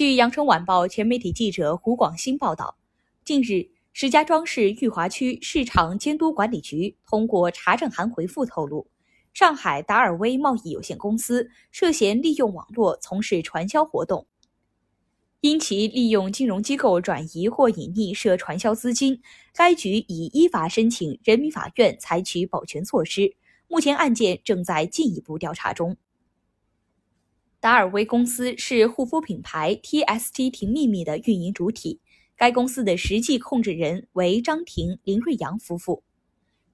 据羊城晚报全媒体记者胡广新报道，近日，石家庄市裕华区市场监督管理局通过查证函回复透露，上海达尔威贸易有限公司涉嫌利用网络从事传销活动。因其利用金融机构转移或隐匿涉传销资金，该局已依法申请人民法院采取保全措施。目前案件正在进一步调查中。达尔威公司是护肤品牌 TST 婷秘密的运营主体，该公司的实际控制人为张婷、林瑞阳夫妇。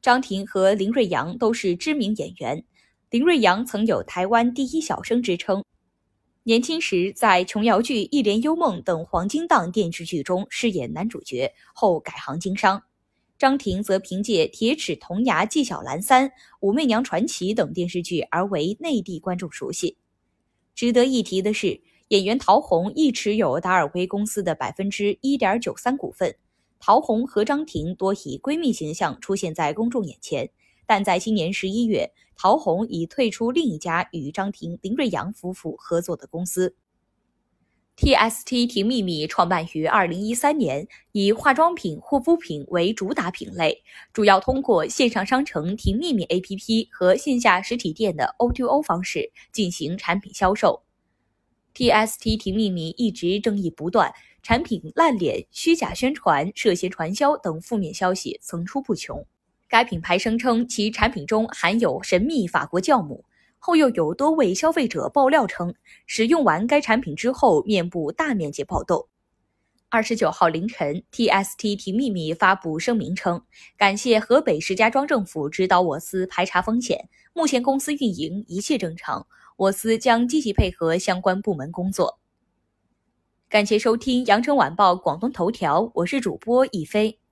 张婷和林瑞阳都是知名演员，林瑞阳曾有“台湾第一小生”之称。年轻时在琼瑶剧《一帘幽梦》等黄金档电视剧中饰演男主角，后改行经商。张庭则凭借《铁齿铜牙纪晓岚三》《武媚娘传奇》等电视剧而为内地观众熟悉。值得一提的是，演员陶虹亦持有达尔威公司的百分之一点九三股份。陶虹和张庭多以闺蜜形象出现在公众眼前。但在今年十一月，陶虹已退出另一家与张庭、林瑞阳夫妇合作的公司。TST 婷秘密创办于二零一三年，以化妆品、护肤品为主打品类，主要通过线上商城婷秘密 APP 和线下实体店的 O2O 方式进行产品销售。TST 婷秘密一直争议不断，产品烂脸、虚假宣传、涉嫌传销等负面消息层出不穷。该品牌声称其产品中含有神秘法国酵母，后又有多位消费者爆料称，使用完该产品之后面部大面积爆痘。二十九号凌晨，TSTT 秘密发布声明称，感谢河北石家庄政府指导我司排查风险，目前公司运营一切正常，我司将积极配合相关部门工作。感谢收听羊城晚报广东头条，我是主播一飞。